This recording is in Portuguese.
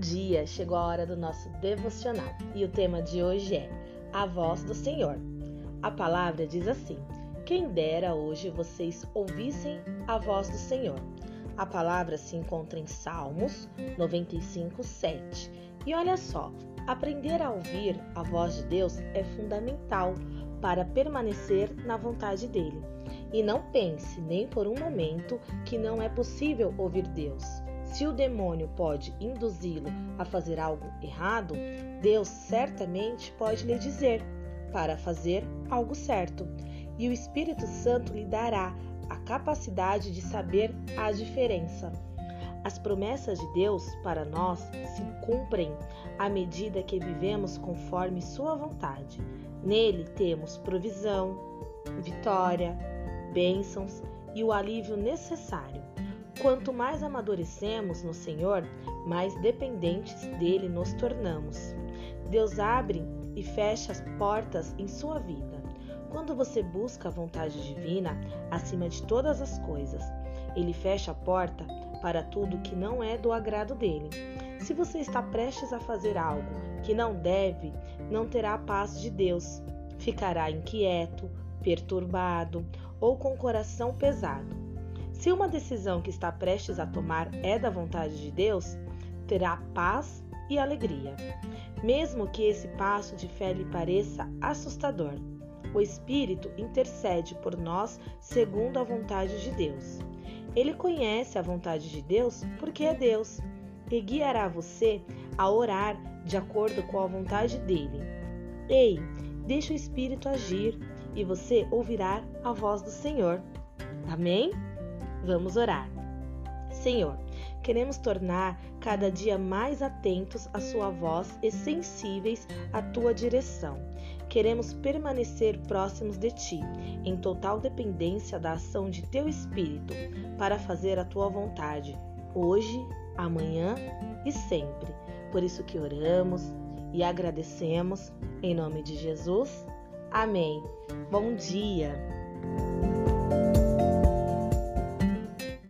dia! Chegou a hora do nosso devocional e o tema de hoje é A Voz do Senhor. A palavra diz assim: Quem dera hoje vocês ouvissem a voz do Senhor. A palavra se encontra em Salmos 95, 7. E olha só, aprender a ouvir a voz de Deus é fundamental para permanecer na vontade dele. E não pense nem por um momento que não é possível ouvir Deus. Se o demônio pode induzi-lo a fazer algo errado, Deus certamente pode lhe dizer para fazer algo certo. E o Espírito Santo lhe dará a capacidade de saber a diferença. As promessas de Deus para nós se cumprem à medida que vivemos conforme Sua vontade. Nele temos provisão, vitória, bênçãos e o alívio necessário. Quanto mais amadurecemos no Senhor, mais dependentes dele nos tornamos. Deus abre e fecha as portas em sua vida. Quando você busca a vontade divina acima de todas as coisas, ele fecha a porta para tudo que não é do agrado dele. Se você está prestes a fazer algo que não deve, não terá a paz de Deus. Ficará inquieto, perturbado ou com o coração pesado. Se uma decisão que está prestes a tomar é da vontade de Deus, terá paz e alegria, mesmo que esse passo de fé lhe pareça assustador. O Espírito intercede por nós segundo a vontade de Deus. Ele conhece a vontade de Deus porque é Deus e guiará você a orar de acordo com a vontade dele. Ei, deixe o Espírito agir e você ouvirá a voz do Senhor. Amém? Vamos orar. Senhor, queremos tornar cada dia mais atentos à Sua voz e sensíveis à Tua direção. Queremos permanecer próximos de Ti, em total dependência da ação de Teu Espírito, para fazer a Tua vontade, hoje, amanhã e sempre. Por isso que oramos e agradecemos, em nome de Jesus. Amém. Bom dia!